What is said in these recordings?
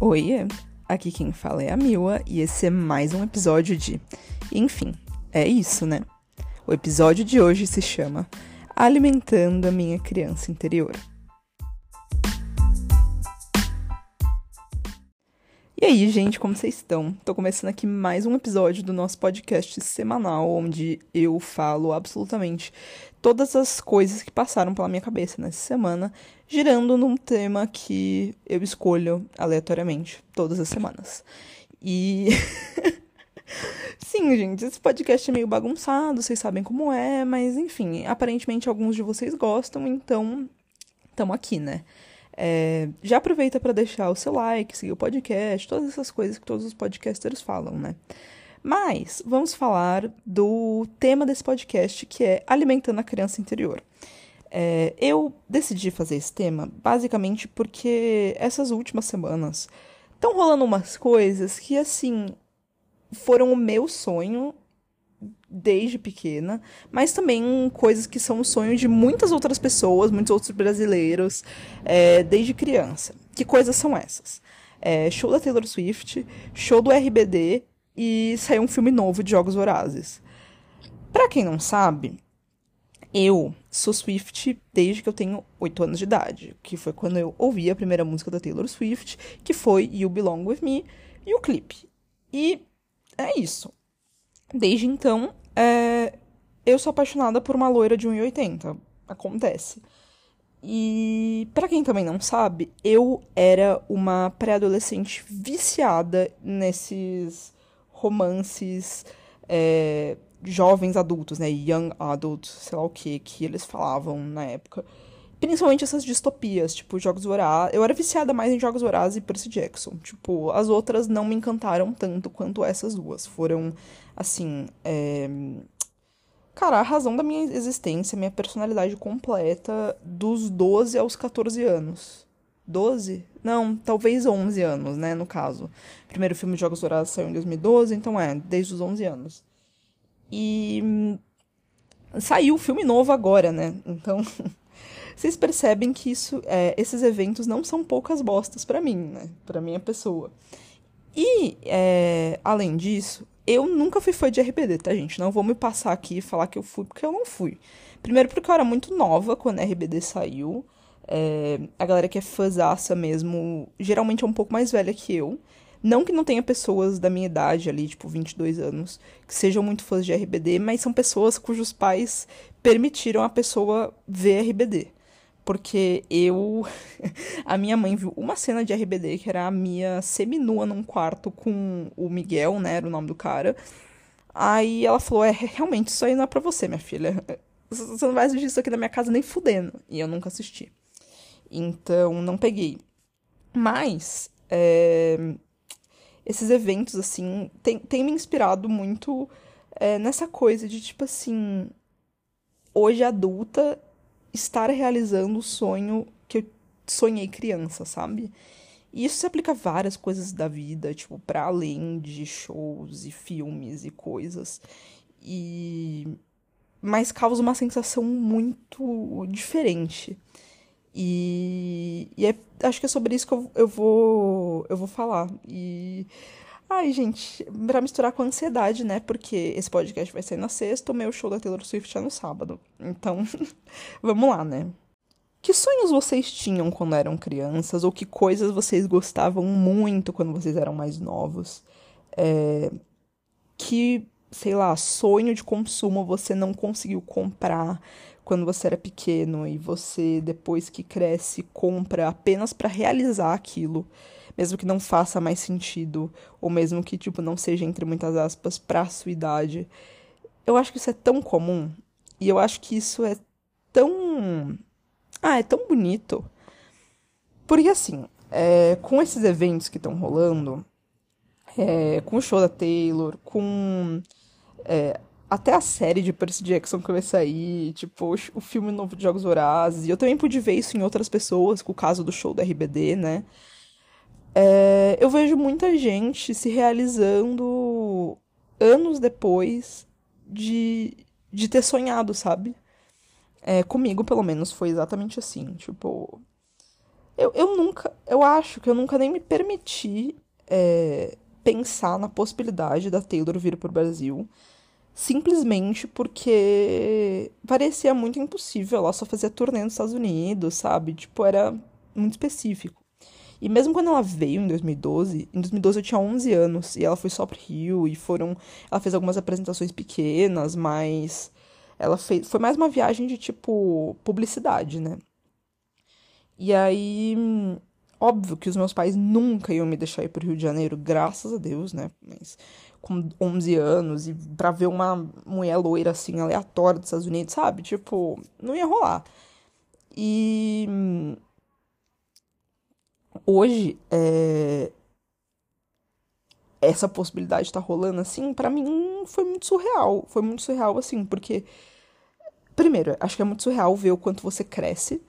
Oi, aqui quem fala é a Mila e esse é mais um episódio de. Enfim, é isso, né? O episódio de hoje se chama Alimentando a Minha Criança Interior. Aí, gente, como vocês estão? Tô começando aqui mais um episódio do nosso podcast semanal, onde eu falo absolutamente todas as coisas que passaram pela minha cabeça nessa semana, girando num tema que eu escolho aleatoriamente todas as semanas. E. Sim, gente, esse podcast é meio bagunçado, vocês sabem como é, mas enfim, aparentemente alguns de vocês gostam, então estamos aqui, né? É, já aproveita para deixar o seu like, seguir o podcast, todas essas coisas que todos os podcasters falam, né? Mas vamos falar do tema desse podcast, que é alimentando a criança interior. É, eu decidi fazer esse tema basicamente porque essas últimas semanas estão rolando umas coisas que, assim, foram o meu sonho desde pequena, mas também coisas que são o sonho de muitas outras pessoas, muitos outros brasileiros, é, desde criança. Que coisas são essas? É, show da Taylor Swift, show do RBD e saiu um filme novo de Jogos Vorazes. Para quem não sabe, eu sou Swift desde que eu tenho 8 anos de idade, que foi quando eu ouvi a primeira música da Taylor Swift, que foi You Belong With Me, e o clipe. E é isso. Desde então, é, eu sou apaixonada por uma loira de 1,80. Acontece. E para quem também não sabe, eu era uma pré-adolescente viciada nesses romances é, jovens adultos, né? Young adults, sei lá o que, que eles falavam na época. Principalmente essas distopias, tipo Jogos Vorazes. Eu era viciada mais em Jogos Vorazes e Percy Jackson. Tipo, as outras não me encantaram tanto quanto essas duas. Foram, assim. É... Cara, a razão da minha existência, minha personalidade completa dos 12 aos 14 anos. 12? Não, talvez 11 anos, né, no caso. O primeiro filme de Jogos Vorazes saiu em 2012, então é, desde os 11 anos. E hum, saiu o filme novo agora, né? Então, vocês percebem que isso, é, esses eventos não são poucas bostas para mim, né? Para minha pessoa. E, é, além disso, eu nunca fui fã de RBD, tá, gente? Não vou me passar aqui e falar que eu fui, porque eu não fui. Primeiro porque eu era muito nova quando RBD saiu. É, a galera que é fãzaça mesmo, geralmente é um pouco mais velha que eu. Não que não tenha pessoas da minha idade ali, tipo 22 anos, que sejam muito fãs de RBD, mas são pessoas cujos pais permitiram a pessoa ver RBD porque eu. a minha mãe viu uma cena de RBD que era a Mia seminua num quarto com o Miguel, né? Era o nome do cara. Aí ela falou: É, realmente, isso aí não é pra você, minha filha. Você não vai assistir isso aqui na minha casa nem fudendo. E eu nunca assisti. Então, não peguei. Mas. É... Esses eventos, assim, tem, tem me inspirado muito é, nessa coisa de, tipo assim. Hoje adulta, estar realizando o sonho que eu sonhei criança, sabe? E isso se aplica a várias coisas da vida, tipo, para além de shows e filmes e coisas. E mas causa uma sensação muito diferente. E, e é, acho que é sobre isso que eu, eu vou eu vou falar. E Ai, gente, pra misturar com ansiedade, né? Porque esse podcast vai sair na sexta, o meu show da Taylor Swift é no sábado. Então, vamos lá, né? Que sonhos vocês tinham quando eram crianças? Ou que coisas vocês gostavam muito quando vocês eram mais novos? É... Que, sei lá, sonho de consumo você não conseguiu comprar quando você era pequeno e você, depois que cresce, compra apenas para realizar aquilo mesmo que não faça mais sentido, ou mesmo que, tipo, não seja, entre muitas aspas, pra sua idade. Eu acho que isso é tão comum, e eu acho que isso é tão. Ah, é tão bonito. Porque, assim, é, com esses eventos que estão rolando, é, com o show da Taylor, com. É, até a série de Percy Jackson que vai sair, tipo, o filme novo de Jogos Vorazes. E eu também pude ver isso em outras pessoas, com o caso do show da RBD, né? É, eu vejo muita gente se realizando anos depois de, de ter sonhado, sabe? É, comigo, pelo menos, foi exatamente assim. Tipo, Eu, eu nunca. Eu acho que eu nunca nem me permiti é, pensar na possibilidade da Taylor vir pro Brasil. Simplesmente porque parecia muito impossível. Ela só fazia turnê nos Estados Unidos, sabe? Tipo, era muito específico. E mesmo quando ela veio em 2012, em 2012 eu tinha 11 anos e ela foi só pro Rio e foram, ela fez algumas apresentações pequenas, mas ela fez, foi mais uma viagem de tipo publicidade, né? E aí, óbvio que os meus pais nunca iam me deixar ir pro Rio de Janeiro, graças a Deus, né? Mas com 11 anos e pra ver uma mulher loira assim aleatória dos Estados Unidos, sabe? Tipo, não ia rolar. E hoje é... essa possibilidade tá rolando assim, para mim foi muito surreal. Foi muito surreal assim, porque primeiro, acho que é muito surreal ver o quanto você cresce.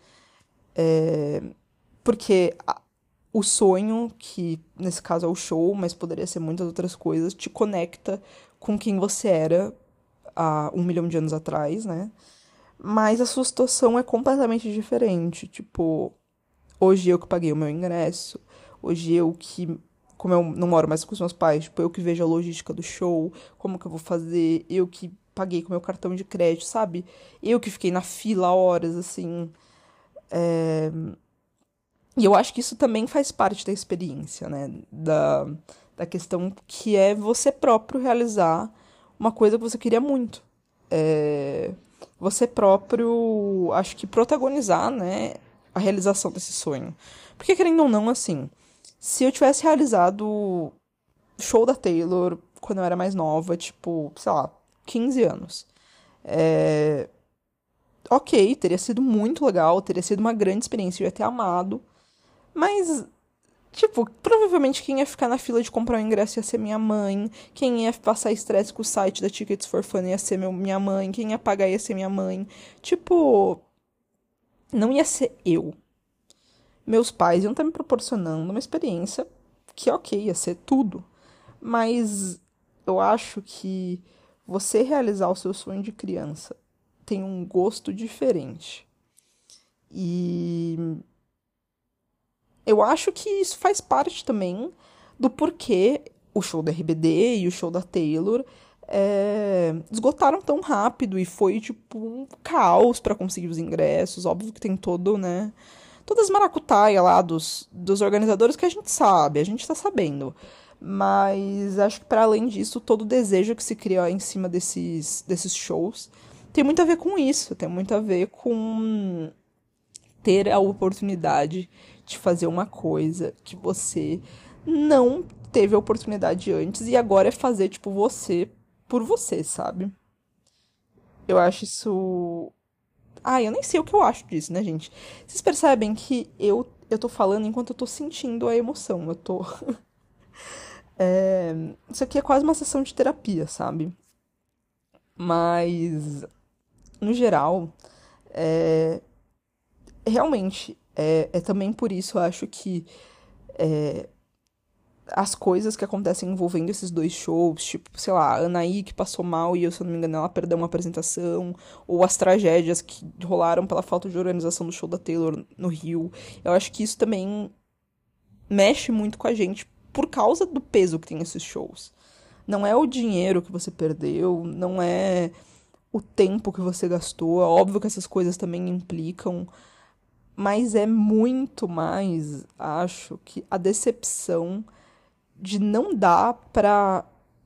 É... Porque a... o sonho, que nesse caso é o show, mas poderia ser muitas outras coisas, te conecta com quem você era há um milhão de anos atrás, né? Mas a sua situação é completamente diferente. Tipo, Hoje eu que paguei o meu ingresso, hoje eu que, como eu não moro mais com os meus pais, tipo, eu que vejo a logística do show, como que eu vou fazer, eu que paguei com meu cartão de crédito, sabe? Eu que fiquei na fila horas, assim. É... E eu acho que isso também faz parte da experiência, né? Da, da questão que é você próprio realizar uma coisa que você queria muito. É... Você próprio, acho que protagonizar, né? A realização desse sonho. Porque, querendo ou não, assim, se eu tivesse realizado o show da Taylor quando eu era mais nova, tipo, sei lá, 15 anos, é... ok, teria sido muito legal, teria sido uma grande experiência, eu ia ter amado, mas Tipo, provavelmente quem ia ficar na fila de comprar o ingresso ia ser minha mãe. Quem ia passar estresse com o site da Tickets for Fun ia ser meu, minha mãe. Quem ia pagar ia ser minha mãe. Tipo, não ia ser eu. Meus pais iam estar me proporcionando uma experiência que, ok, ia ser tudo. Mas eu acho que você realizar o seu sonho de criança tem um gosto diferente. E eu acho que isso faz parte também do porquê o show da RBD e o show da Taylor é, esgotaram tão rápido e foi tipo um caos para conseguir os ingressos. Óbvio que tem todo, né? Todas as maracutaias lá dos, dos organizadores que a gente sabe, a gente tá sabendo. Mas acho que para além disso, todo o desejo que se cria em cima desses, desses shows tem muito a ver com isso, tem muito a ver com ter a oportunidade de fazer uma coisa que você não teve a oportunidade antes e agora é fazer tipo você por você, sabe? Eu acho isso. Ah, eu nem sei o que eu acho disso, né, gente? Vocês percebem que eu, eu tô falando enquanto eu tô sentindo a emoção. Eu tô. é... Isso aqui é quase uma sessão de terapia, sabe? Mas. No geral. É... Realmente. É, é também por isso eu acho que. É, as coisas que acontecem envolvendo esses dois shows, tipo, sei lá, a Anaí que passou mal e eu, se eu não me engano, ela perdeu uma apresentação, ou as tragédias que rolaram pela falta de organização do show da Taylor no Rio. Eu acho que isso também mexe muito com a gente por causa do peso que tem esses shows. Não é o dinheiro que você perdeu, não é o tempo que você gastou. É óbvio que essas coisas também implicam, mas é muito mais, acho, que a decepção de não dar pra.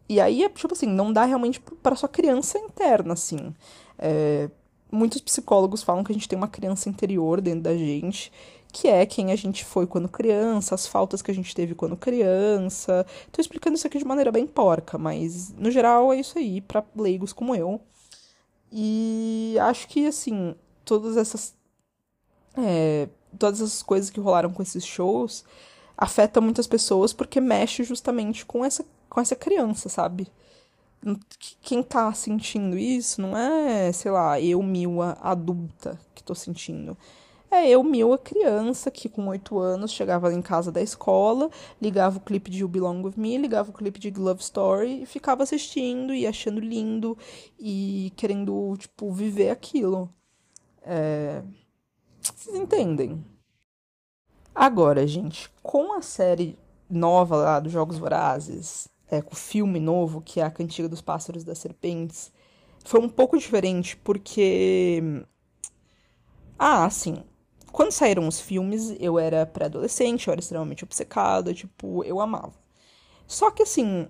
E aí é tipo assim, não dá realmente para sua criança interna, assim. É... Muitos psicólogos falam que a gente tem uma criança interior dentro da gente, que é quem a gente foi quando criança, as faltas que a gente teve quando criança. Tô explicando isso aqui de maneira bem porca, mas no geral é isso aí, para leigos como eu. E acho que, assim, todas essas. É, todas essas coisas que rolaram com esses shows afeta muitas pessoas porque mexe justamente com essa, com essa criança, sabe? Quem tá sentindo isso não é, sei lá, eu, Mila, adulta, que tô sentindo. É eu, Mila, criança, que com oito anos chegava em casa da escola, ligava o clipe de You Belong With Me, ligava o clipe de Love Story e ficava assistindo e achando lindo e querendo, tipo, viver aquilo. É... Vocês entendem? Agora, gente, com a série nova lá dos Jogos Vorazes, é, com o filme novo, que é a Cantiga dos Pássaros das Serpentes, foi um pouco diferente, porque. Ah, assim. Quando saíram os filmes, eu era pré-adolescente, eu era extremamente obcecada, tipo, eu amava. Só que, assim,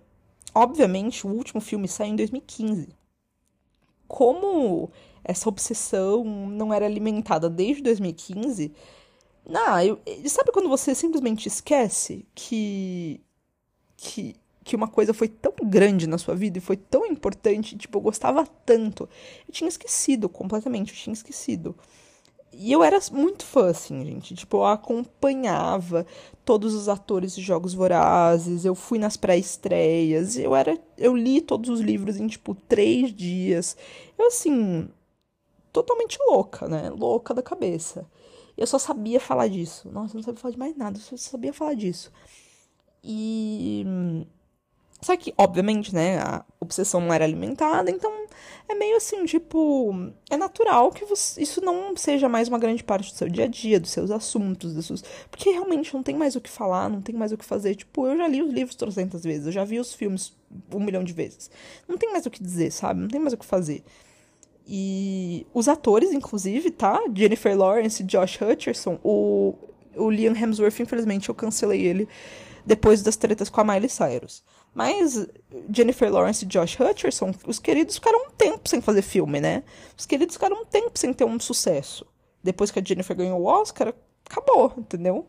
obviamente, o último filme saiu em 2015. Como essa obsessão não era alimentada desde 2015, não, eu, sabe quando você simplesmente esquece que, que que uma coisa foi tão grande na sua vida e foi tão importante, tipo, eu gostava tanto. Eu tinha esquecido completamente, eu tinha esquecido. E eu era muito fã, assim, gente. Tipo, eu acompanhava todos os atores de Jogos Vorazes, eu fui nas pré-estreias, eu era. Eu li todos os livros em, tipo, três dias. Eu, assim. Totalmente louca, né? Louca da cabeça. Eu só sabia falar disso. Nossa, eu não sabia falar de mais nada, eu só sabia falar disso. E só que, obviamente, né, a obsessão não era alimentada, então é meio assim, tipo, é natural que você, isso não seja mais uma grande parte do seu dia a dia, dos seus assuntos, dos seus, porque realmente não tem mais o que falar, não tem mais o que fazer. Tipo, eu já li os livros trocentas vezes, eu já vi os filmes um milhão de vezes. Não tem mais o que dizer, sabe? Não tem mais o que fazer. E os atores, inclusive, tá? Jennifer Lawrence Josh Hutcherson, o, o Liam Hemsworth, infelizmente, eu cancelei ele depois das tretas com a Miley Cyrus. Mas Jennifer Lawrence e Josh Hutcherson, os queridos ficaram um tempo sem fazer filme, né? Os queridos ficaram um tempo sem ter um sucesso. Depois que a Jennifer ganhou o Oscar, acabou, entendeu?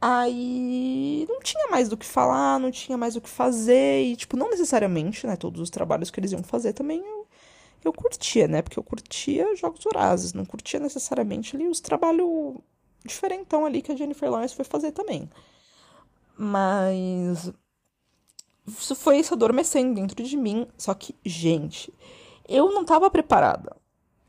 Aí não tinha mais do que falar, não tinha mais o que fazer. E, tipo, não necessariamente, né? Todos os trabalhos que eles iam fazer também eu, curtia, né? Porque eu curtia Jogos Vorazes, não curtia necessariamente ali os trabalhos diferentão ali que a Jennifer Lawrence foi fazer também. Mas isso foi isso adormecendo dentro de mim. Só que, gente, eu não tava preparada.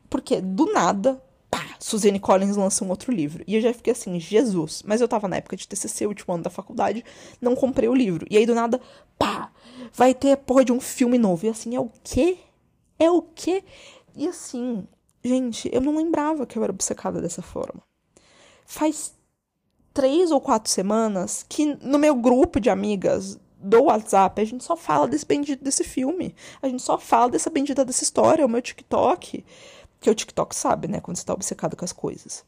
Porque do nada, pá, Suzanne Collins lança um outro livro. E eu já fiquei assim, Jesus. Mas eu tava na época de TCC, último ano da faculdade, não comprei o livro. E aí do nada, pá, vai ter porra de um filme novo. E assim, é o quê? É o quê? E assim, gente, eu não lembrava que eu era obcecada dessa forma. Faz três ou quatro semanas que no meu grupo de amigas do WhatsApp, a gente só fala desse bendito desse filme. A gente só fala dessa bendita dessa história. O meu TikTok, que o TikTok sabe, né? Quando você tá obcecado com as coisas.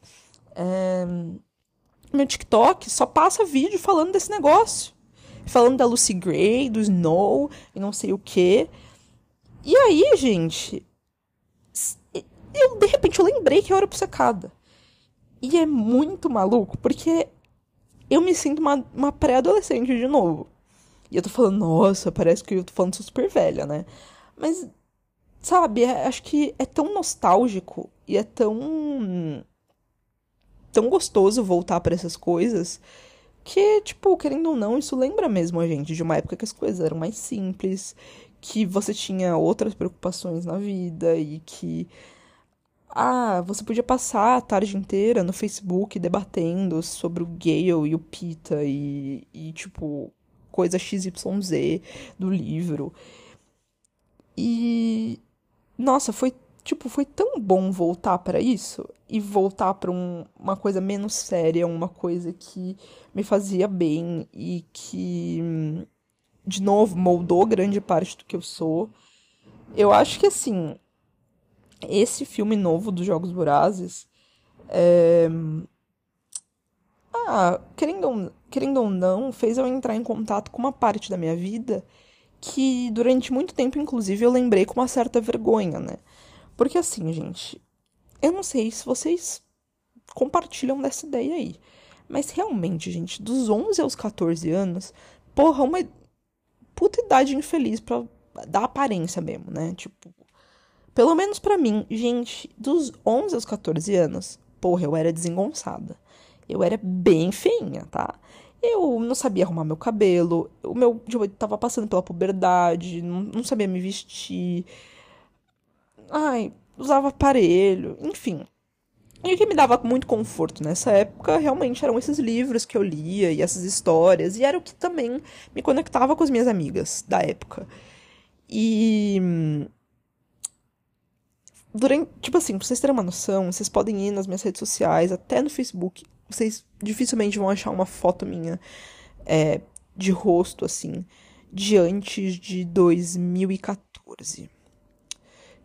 É... Meu TikTok só passa vídeo falando desse negócio. Falando da Lucy Gray, do Snow e não sei o que. E aí, gente. Eu, de repente, eu lembrei que eu era obcecada. E é muito maluco, porque eu me sinto uma, uma pré-adolescente de novo. E eu tô falando, nossa, parece que eu tô falando super velha, né? Mas, sabe, é, acho que é tão nostálgico e é tão. tão gostoso voltar para essas coisas que, tipo, querendo ou não, isso lembra mesmo a gente de uma época que as coisas eram mais simples, que você tinha outras preocupações na vida e que. Ah, você podia passar a tarde inteira no Facebook debatendo sobre o Gale e o Pita e, e tipo, coisa XYZ do livro. E nossa, foi tipo, foi tão bom voltar para isso e voltar para um, uma coisa menos séria, uma coisa que me fazia bem e que de novo moldou grande parte do que eu sou. Eu acho que assim, esse filme novo dos Jogos Vorazes é... Ah, querendo, querendo ou não, fez eu entrar em contato com uma parte da minha vida que durante muito tempo, inclusive, eu lembrei com uma certa vergonha, né? Porque assim, gente, eu não sei se vocês compartilham dessa ideia aí. Mas realmente, gente, dos 11 aos 14 anos, porra, uma puta idade infeliz pra dar aparência mesmo, né? Tipo, pelo menos para mim, gente, dos 11 aos 14 anos, porra, eu era desengonçada. Eu era bem feinha, tá? Eu não sabia arrumar meu cabelo, o meu, eu tava passando pela puberdade, não, não sabia me vestir. Ai, usava aparelho, enfim. E o que me dava muito conforto nessa época realmente eram esses livros que eu lia e essas histórias, e era o que também me conectava com as minhas amigas da época. E. Durante, tipo assim, pra vocês terem uma noção, vocês podem ir nas minhas redes sociais, até no Facebook, vocês dificilmente vão achar uma foto minha é, de rosto, assim, de antes de 2014.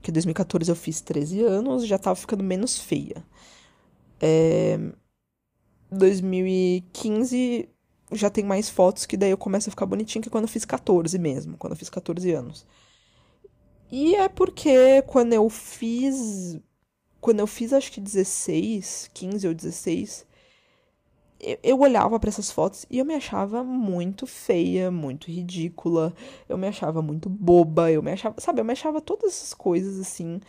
Que 2014 eu fiz 13 anos, já tava ficando menos feia. É, 2015 já tem mais fotos que daí eu começo a ficar bonitinha que quando eu fiz 14 mesmo, quando eu fiz 14 anos. E é porque quando eu fiz. Quando eu fiz acho que 16, 15 ou 16, eu, eu olhava para essas fotos e eu me achava muito feia, muito ridícula, eu me achava muito boba, eu me achava. Sabe, eu me achava todas essas coisas assim,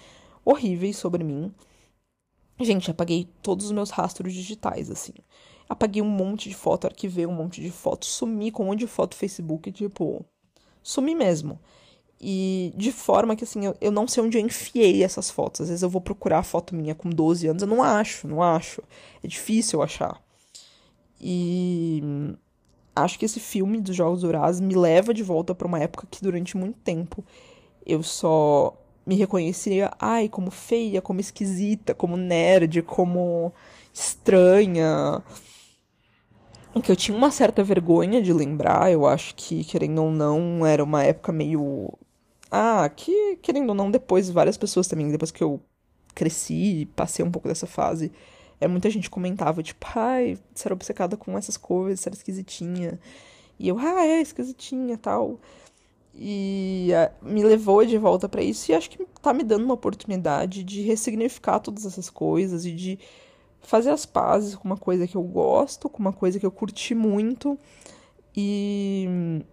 horríveis sobre mim. Gente, apaguei todos os meus rastros digitais, assim. Apaguei um monte de foto, arquivei um monte de foto, sumi com um monte de foto Facebook, tipo. Sumi mesmo. E de forma que, assim, eu, eu não sei onde eu enfiei essas fotos. Às vezes eu vou procurar a foto minha com 12 anos, eu não acho, não acho. É difícil achar. E acho que esse filme dos Jogos Dourados me leva de volta para uma época que durante muito tempo eu só me reconhecia, ai, como feia, como esquisita, como nerd, como estranha. Que eu tinha uma certa vergonha de lembrar, eu acho que, querendo ou não, era uma época meio. Ah, que, querendo ou não, depois várias pessoas também, depois que eu cresci, passei um pouco dessa fase, é, muita gente comentava, tipo, ai, você era obcecada com essas coisas, você era esquisitinha. E eu, ah, é, esquisitinha tal. E uh, me levou de volta para isso e acho que tá me dando uma oportunidade de ressignificar todas essas coisas e de fazer as pazes com uma coisa que eu gosto, com uma coisa que eu curti muito e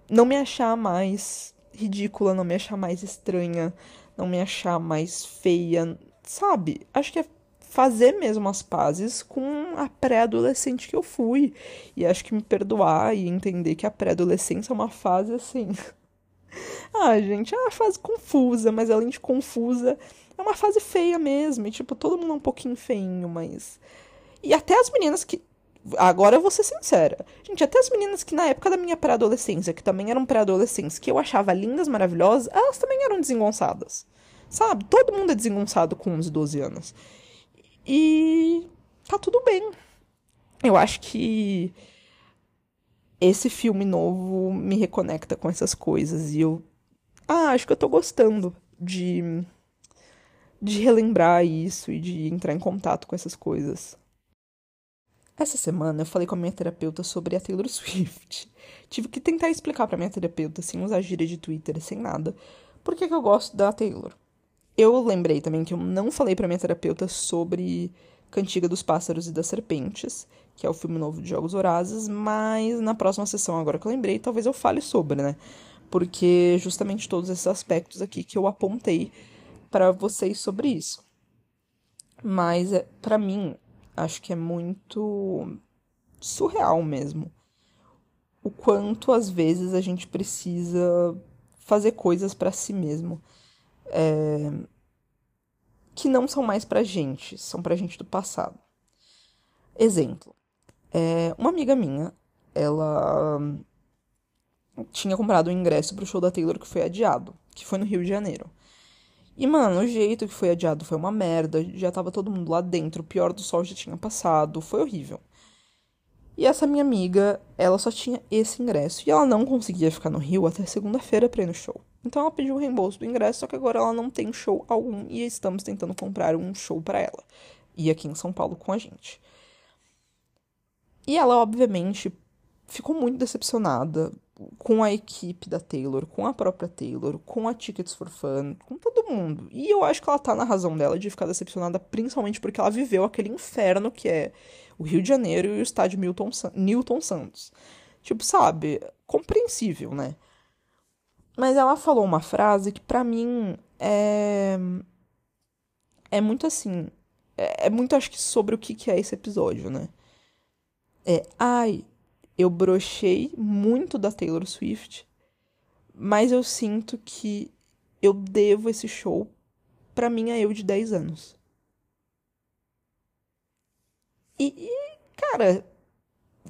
não me achar mais ridícula, não me achar mais estranha, não me achar mais feia, sabe? Acho que é fazer mesmo as pazes com a pré-adolescente que eu fui. E acho que me perdoar e entender que a pré-adolescência é uma fase assim. ah, gente, é uma fase confusa, mas além de confusa, é uma fase feia mesmo. E, tipo, todo mundo é um pouquinho feinho, mas. E até as meninas que. Agora eu vou ser sincera. Gente, até as meninas que na época da minha pré-adolescência, que também eram pré-adolescentes, que eu achava lindas, maravilhosas, elas também eram desengonçadas. Sabe? Todo mundo é desengonçado com 11, 12 anos. E tá tudo bem. Eu acho que esse filme novo me reconecta com essas coisas e eu ah, acho que eu tô gostando de de relembrar isso e de entrar em contato com essas coisas. Essa semana eu falei com a minha terapeuta sobre a Taylor Swift. Tive que tentar explicar para minha terapeuta sem usar gíria de Twitter, sem nada, por que, que eu gosto da Taylor. Eu lembrei também que eu não falei para minha terapeuta sobre Cantiga dos Pássaros e das Serpentes, que é o filme novo de Jogos Horazes, mas na próxima sessão, agora que eu lembrei, talvez eu fale sobre, né? Porque justamente todos esses aspectos aqui que eu apontei para vocês sobre isso. Mas é, para mim, acho que é muito surreal mesmo. O quanto às vezes a gente precisa fazer coisas para si mesmo é, que não são mais pra gente, são pra gente do passado. Exemplo. É, uma amiga minha, ela tinha comprado um ingresso pro show da Taylor que foi adiado, que foi no Rio de Janeiro. E, mano, o jeito que foi adiado foi uma merda, já tava todo mundo lá dentro, o pior do sol já tinha passado, foi horrível. E essa minha amiga, ela só tinha esse ingresso e ela não conseguia ficar no Rio até segunda-feira pra ir no show. Então ela pediu o reembolso do ingresso, só que agora ela não tem show algum e estamos tentando comprar um show para ela. E aqui em São Paulo com a gente. E ela, obviamente, ficou muito decepcionada com a equipe da Taylor, com a própria Taylor, com a Tickets for Fun, com todo mundo. E eu acho que ela tá na razão dela de ficar decepcionada, principalmente porque ela viveu aquele inferno que é o Rio de Janeiro e o estádio Milton, Newton Santos. Tipo, sabe? Compreensível, né? Mas ela falou uma frase que para mim é. É muito assim. É, é, muito, acho que, sobre o que, que é esse episódio, né? É. Ai, eu brochei muito da Taylor Swift, mas eu sinto que eu devo esse show pra minha eu de 10 anos. E, e, cara,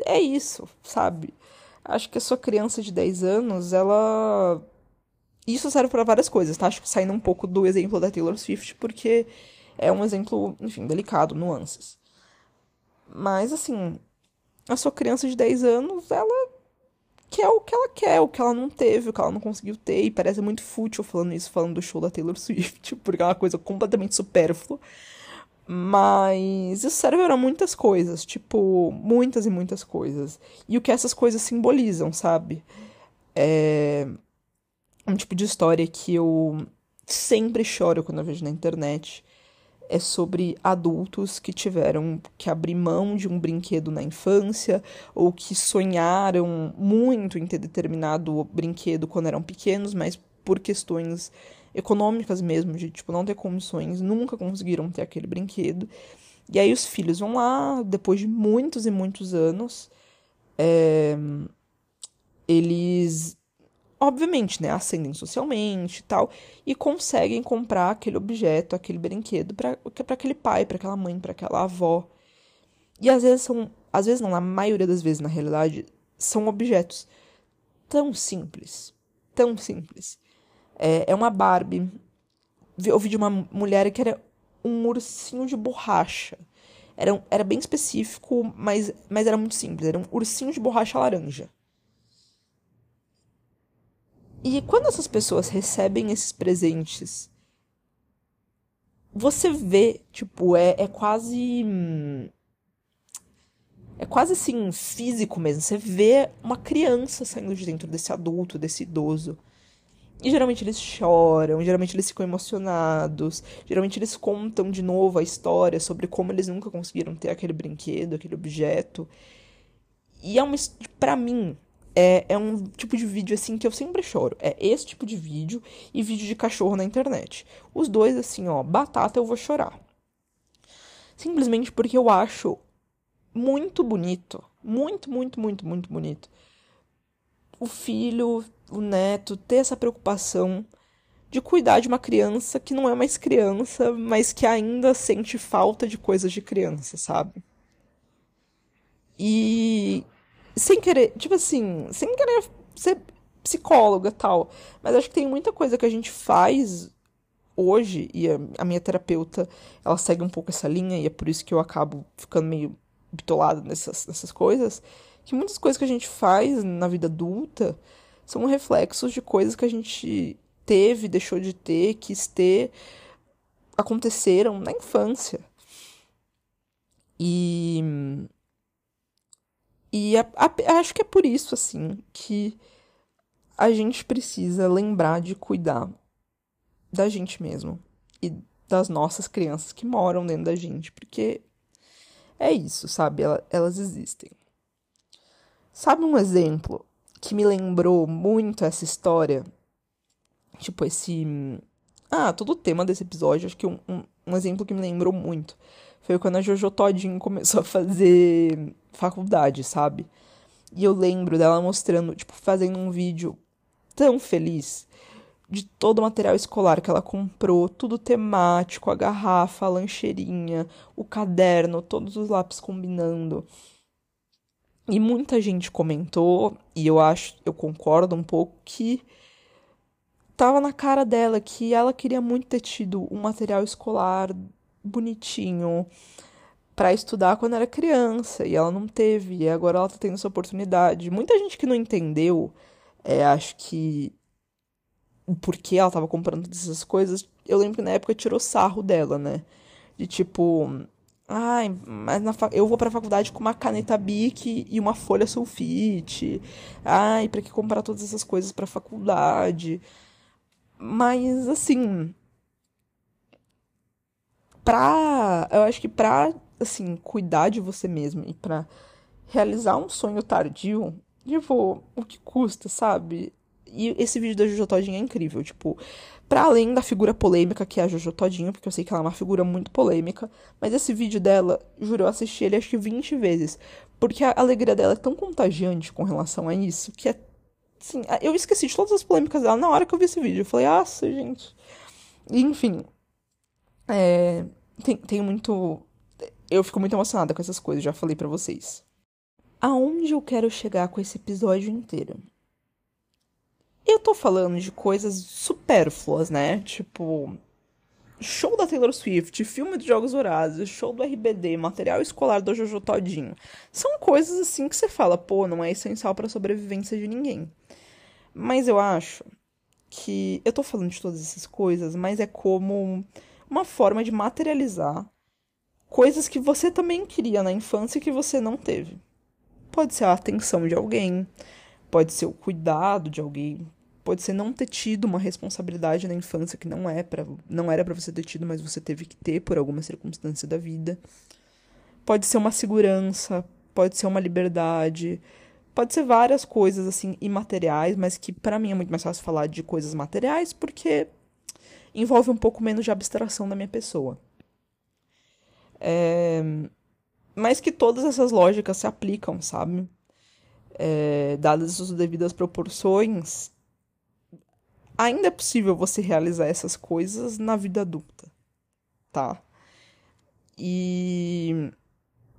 é isso, sabe? Acho que a sua criança de 10 anos, ela isso serve para várias coisas, tá? Acho que saindo um pouco do exemplo da Taylor Swift, porque é um exemplo, enfim, delicado, nuances. Mas, assim, a sua criança de 10 anos, ela quer o que ela quer, o que ela não teve, o que ela não conseguiu ter. E parece muito fútil falando isso, falando do show da Taylor Swift, porque é uma coisa completamente supérflua. Mas isso serve para muitas coisas, tipo, muitas e muitas coisas. E o que essas coisas simbolizam, sabe? É um tipo de história que eu sempre choro quando eu vejo na internet. É sobre adultos que tiveram que abrir mão de um brinquedo na infância ou que sonharam muito em ter determinado brinquedo quando eram pequenos, mas por questões econômicas mesmo, de tipo não ter condições, nunca conseguiram ter aquele brinquedo. E aí os filhos vão lá, depois de muitos e muitos anos, é, eles obviamente, né, ascendem socialmente e tal, e conseguem comprar aquele objeto, aquele brinquedo para aquele pai, para aquela mãe, para aquela avó. E às vezes são, às vezes não, na maioria das vezes na realidade, são objetos tão simples, tão simples. É, é uma Barbie. Eu vi de uma mulher que era um ursinho de borracha. Era, era bem específico, mas, mas era muito simples. Era um ursinho de borracha laranja. E quando essas pessoas recebem esses presentes, você vê, tipo, é, é quase. É quase assim, físico mesmo. Você vê uma criança saindo de dentro desse adulto, desse idoso. E geralmente eles choram, geralmente eles ficam emocionados, geralmente eles contam de novo a história sobre como eles nunca conseguiram ter aquele brinquedo, aquele objeto. E é uma. para mim, é, é um tipo de vídeo assim que eu sempre choro. É esse tipo de vídeo e vídeo de cachorro na internet. Os dois, assim, ó, batata eu vou chorar. Simplesmente porque eu acho muito bonito. Muito, muito, muito, muito bonito. O filho, o neto, ter essa preocupação de cuidar de uma criança que não é mais criança, mas que ainda sente falta de coisas de criança, sabe? E sem querer, tipo assim, sem querer ser psicóloga tal. Mas acho que tem muita coisa que a gente faz hoje, e a, a, minha terapeuta, ela segue um pouco essa linha, e é por isso que eu acabo ficando meio bitolada nessas, nessas coisas, que muitas coisas que a gente faz na vida adulta são reflexos de coisas que a gente teve, deixou de ter, quis ter, aconteceram na infância. E e a, a, acho que é por isso, assim, que a gente precisa lembrar de cuidar da gente mesmo e das nossas crianças que moram dentro da gente, porque é isso, sabe? Elas existem. Sabe um exemplo que me lembrou muito essa história? Tipo, esse. Ah, todo o tema desse episódio, acho que um, um, um exemplo que me lembrou muito foi quando a Jojo Todinho começou a fazer faculdade, sabe? E eu lembro dela mostrando, tipo, fazendo um vídeo tão feliz de todo o material escolar que ela comprou, tudo temático, a garrafa, a lancheirinha, o caderno, todos os lápis combinando. E muita gente comentou, e eu acho, eu concordo um pouco que tava na cara dela que ela queria muito ter tido um material escolar bonitinho para estudar quando era criança e ela não teve, e agora ela tá tendo essa oportunidade. Muita gente que não entendeu, é, acho que o porquê ela tava comprando todas essas coisas, eu lembro que na época tirou sarro dela, né? De tipo, ai, mas na eu vou pra faculdade com uma caneta Bic e uma folha sulfite. Ai, para que comprar todas essas coisas pra faculdade? Mas assim, pra. Eu acho que pra, assim, cuidar de você mesmo e pra realizar um sonho tardio, tipo, o que custa, sabe? E esse vídeo da Jojo Todinho é incrível, tipo, para além da figura polêmica que é a Jojo Todinho, porque eu sei que ela é uma figura muito polêmica, mas esse vídeo dela, juro, eu assisti ele acho que 20 vezes, porque a alegria dela é tão contagiante com relação a isso, que é, assim, eu esqueci de todas as polêmicas dela na hora que eu vi esse vídeo, eu falei, nossa, gente, enfim, é, tem, tem muito. Eu fico muito emocionada com essas coisas, já falei para vocês. Aonde eu quero chegar com esse episódio inteiro? Eu tô falando de coisas supérfluas, né? Tipo, show da Taylor Swift, filme de Jogos Vorazes, show do RBD, material escolar do Jojo Todinho. São coisas assim que você fala, pô, não é essencial para sobrevivência de ninguém. Mas eu acho que eu tô falando de todas essas coisas, mas é como uma forma de materializar coisas que você também queria na infância e que você não teve. Pode ser a atenção de alguém, pode ser o cuidado de alguém, pode ser não ter tido uma responsabilidade na infância que não é para não era para você ter tido, mas você teve que ter por alguma circunstância da vida. Pode ser uma segurança, pode ser uma liberdade, pode ser várias coisas assim imateriais, mas que para mim é muito mais fácil falar de coisas materiais porque envolve um pouco menos de abstração da minha pessoa. É... Mas que todas essas lógicas se aplicam, sabe? É... Dadas as devidas proporções, ainda é possível você realizar essas coisas na vida adulta, tá? E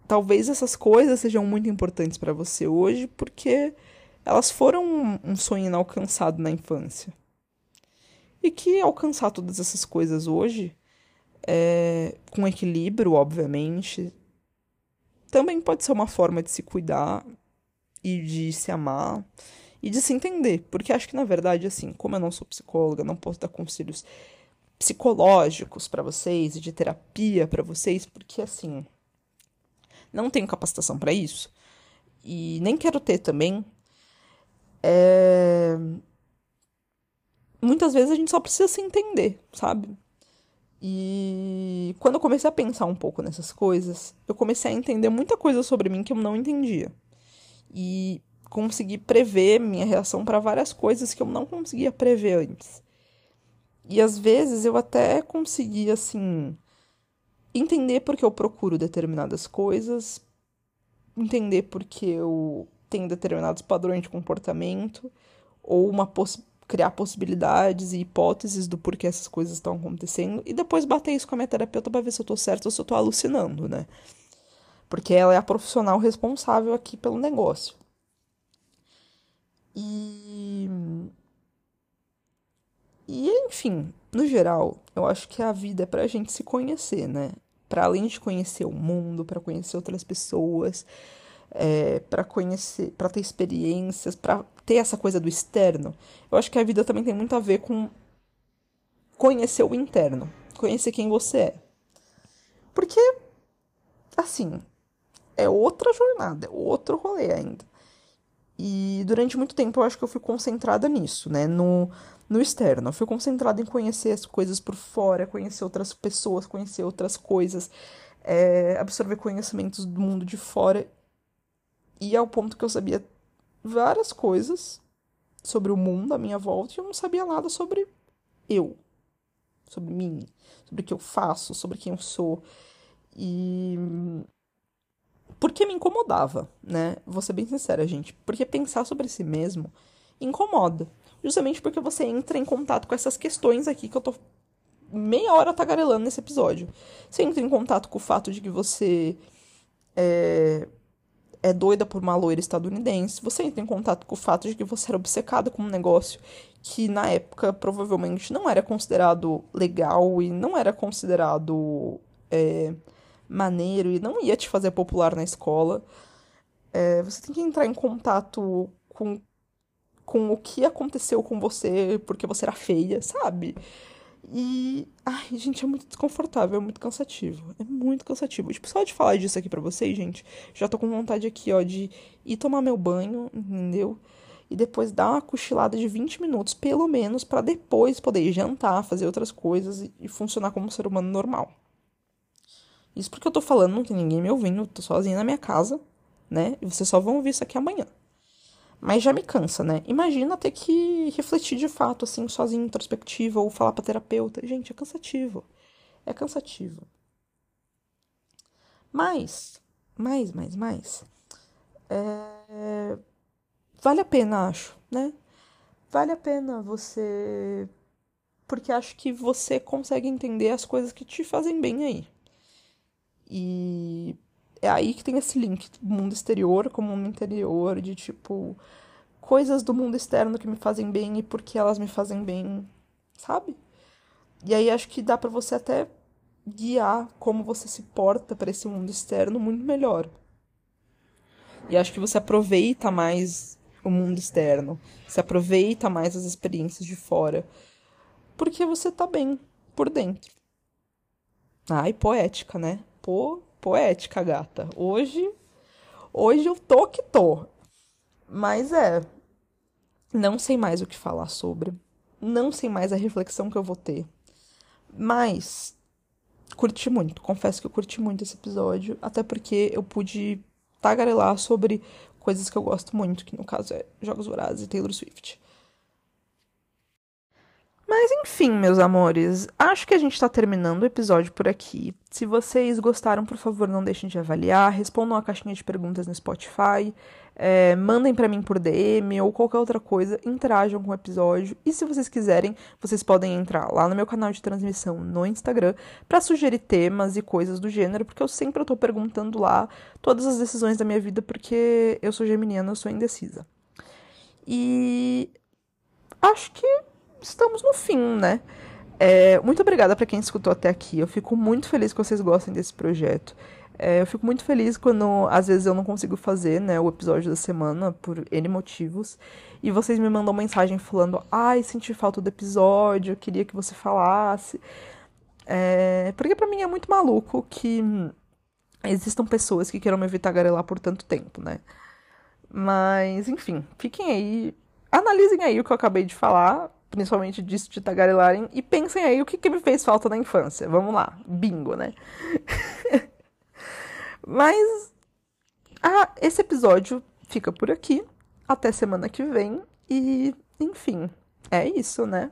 talvez essas coisas sejam muito importantes para você hoje porque elas foram um sonho inalcançado na infância. E que alcançar todas essas coisas hoje, é, com equilíbrio, obviamente, também pode ser uma forma de se cuidar e de se amar e de se entender. Porque acho que, na verdade, assim, como eu não sou psicóloga, não posso dar conselhos psicológicos para vocês e de terapia para vocês, porque, assim, não tenho capacitação para isso e nem quero ter também. É... Muitas vezes a gente só precisa se entender, sabe? E quando eu comecei a pensar um pouco nessas coisas, eu comecei a entender muita coisa sobre mim que eu não entendia. E consegui prever minha reação para várias coisas que eu não conseguia prever antes. E às vezes eu até conseguia, assim, entender porque eu procuro determinadas coisas, entender porque eu tenho determinados padrões de comportamento, ou uma criar possibilidades e hipóteses do porquê essas coisas estão acontecendo, e depois bater isso com a minha terapeuta para ver se eu tô certo ou se eu tô alucinando, né? Porque ela é a profissional responsável aqui pelo negócio. E. E, enfim, no geral, eu acho que a vida é pra gente se conhecer, né? para além de conhecer o mundo, para conhecer outras pessoas, é, para conhecer, para ter experiências, para ter essa coisa do externo. Eu acho que a vida também tem muito a ver com conhecer o interno, conhecer quem você é. Porque assim, é outra jornada, é outro rolê ainda. E durante muito tempo eu acho que eu fui concentrada nisso, né? No, no externo. Eu fui concentrada em conhecer as coisas por fora, conhecer outras pessoas, conhecer outras coisas, é, absorver conhecimentos do mundo de fora. E ao ponto que eu sabia várias coisas sobre o mundo à minha volta e eu não sabia nada sobre eu, sobre mim, sobre o que eu faço, sobre quem eu sou. E. Porque me incomodava, né? Vou ser bem sincera, gente. Porque pensar sobre si mesmo incomoda justamente porque você entra em contato com essas questões aqui que eu tô meia hora tagarelando nesse episódio. Você entra em contato com o fato de que você é, é doida por uma loira estadunidense. Você entra em contato com o fato de que você era obcecada com um negócio que na época provavelmente não era considerado legal e não era considerado é, maneiro e não ia te fazer popular na escola. É, você tem que entrar em contato com com o que aconteceu com você porque você era feia, sabe? E, ai, gente, é muito desconfortável, é muito cansativo. É muito cansativo. Tipo, só de falar disso aqui pra vocês, gente, já tô com vontade aqui, ó, de ir tomar meu banho, entendeu? E depois dar uma cochilada de 20 minutos, pelo menos, para depois poder jantar, fazer outras coisas e, funcionar como um ser humano normal. Isso porque eu tô falando, não tem ninguém me ouvindo, tô sozinha na minha casa, né? E vocês só vão ouvir isso aqui amanhã. Mas já me cansa, né? Imagina ter que refletir de fato, assim, sozinho, introspectiva, ou falar pra terapeuta. Gente, é cansativo. É cansativo. Mas, mais, mais, mais. É... Vale a pena, acho, né? Vale a pena você. Porque acho que você consegue entender as coisas que te fazem bem aí. E é aí que tem esse link do mundo exterior com o mundo interior, de tipo, coisas do mundo externo que me fazem bem e porque elas me fazem bem, sabe? E aí acho que dá para você até guiar como você se porta para esse mundo externo muito melhor. E acho que você aproveita mais o mundo externo, você aproveita mais as experiências de fora, porque você tá bem por dentro. Ai, poética, né? Pô, poética, gata. Hoje, hoje eu tô que tô. Mas é, não sei mais o que falar sobre. Não sei mais a reflexão que eu vou ter. Mas curti muito, confesso que eu curti muito esse episódio, até porque eu pude tagarelar sobre coisas que eu gosto muito, que no caso é Jogos Vorazes e Taylor Swift. Mas enfim, meus amores, acho que a gente tá terminando o episódio por aqui. Se vocês gostaram, por favor, não deixem de avaliar, respondam a caixinha de perguntas no Spotify, é, mandem para mim por DM ou qualquer outra coisa, interajam com o episódio. E se vocês quiserem, vocês podem entrar lá no meu canal de transmissão no Instagram para sugerir temas e coisas do gênero, porque eu sempre tô perguntando lá todas as decisões da minha vida, porque eu sou geminiana, eu sou indecisa. E acho que estamos no fim, né? É, muito obrigada para quem escutou até aqui. Eu fico muito feliz que vocês gostem desse projeto. É, eu fico muito feliz quando às vezes eu não consigo fazer né, o episódio da semana por N motivos. E vocês me mandam mensagem falando: Ai, senti falta do episódio, queria que você falasse. É, porque para mim é muito maluco que existam pessoas que queiram me evitar garelar por tanto tempo, né? Mas, enfim, fiquem aí, analisem aí o que eu acabei de falar principalmente disso de tagarelarem, e pensem aí o que, que me fez falta na infância. Vamos lá, bingo, né? Mas ah, esse episódio fica por aqui. Até semana que vem. E, enfim, é isso, né?